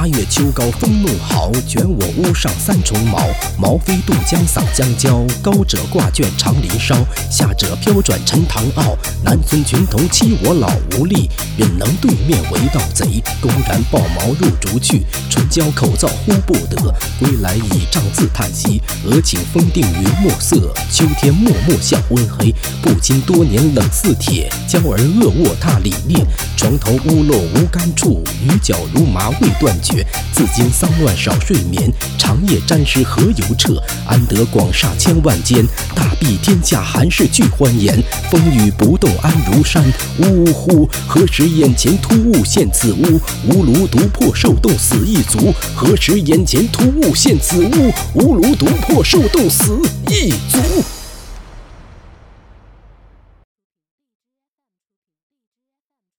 八月秋高风怒号，卷我屋上三重茅。茅飞渡江洒江郊，高者挂卷长林梢，下者飘转沉塘坳。南村群童欺我老无力，忍能对面为盗贼。公然抱茅入竹去，唇焦口燥呼不得。归来倚杖自叹息，俄顷风定云墨色。秋天漠漠向昏黑，不禁多年冷似铁。娇儿恶卧踏里裂，床头屋漏无干处，雨脚如麻未断绝。自经丧乱少睡眠，长夜沾湿何由彻？安得广厦千万间，大庇天下寒士俱欢颜。风雨不动安如山，呜呼！何时眼前突兀现此屋？吾庐独破受冻死一族。何时眼前突兀现此屋？吾庐独破受冻死一族。